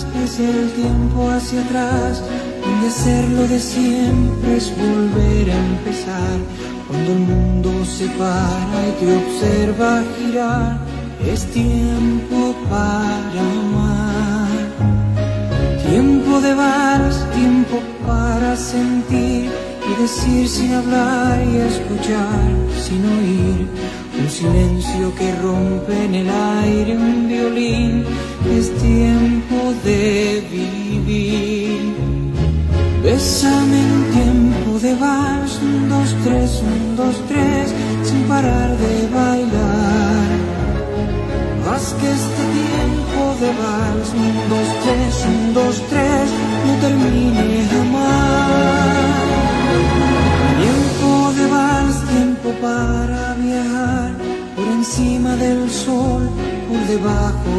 regrese el tiempo hacia atrás, donde hacerlo de siempre es volver a empezar. Cuando el mundo se para y te observa girar, es tiempo para amar. Tiempo de vals, tiempo para sentir y decir sin hablar y escuchar sin oír. Un silencio que rompe en el aire un violín, es tiempo de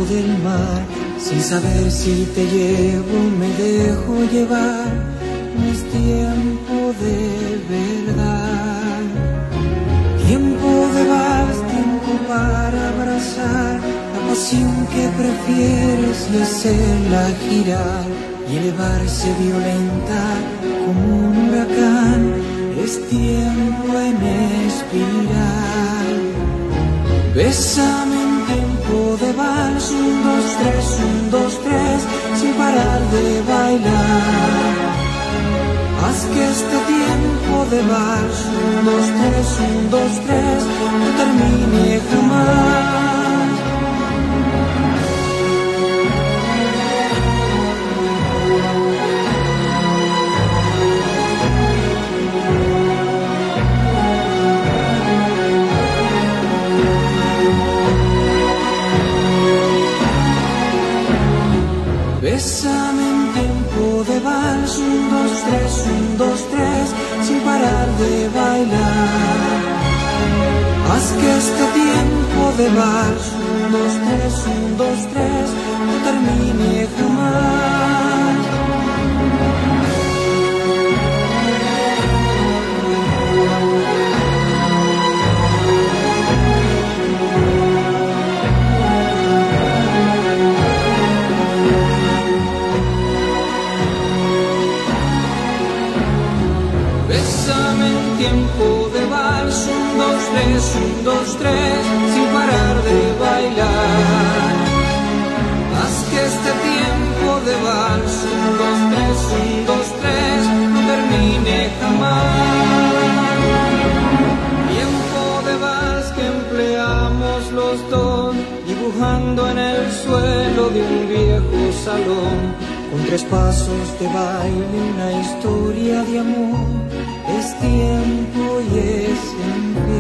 del mar, sin saber si te llevo, me dejo llevar, no es tiempo de verdad. Tiempo de vals, tiempo para abrazar la pasión que prefieres y hacerla girar y elevarse violenta como un huracán. Es tiempo en espiral. Bésame tiempo de vals, un, dos, tres, un, dos, tres, sin parar de bailar. Haz que este tiempo de vals, un, dos, tres, un, dos, tres, no termine jamás. Un, dos, tres, un, dos, tres, sin parar de bailar. Haz que este tiempo de vals, un, dos, tres, un, dos, tres, no termine jamás. Tiempo de vals, un, dos, tres, un, dos, tres, sin parar de bailar. Haz que este tiempo de vals, un, dos, tres, un, dos, tres, no termine jamás. Tiempo de vals que empleamos los dos, dibujando en el suelo de un viejo salón. Con tres pasos de baile, una historia de amor, es tiempo y es tiempo.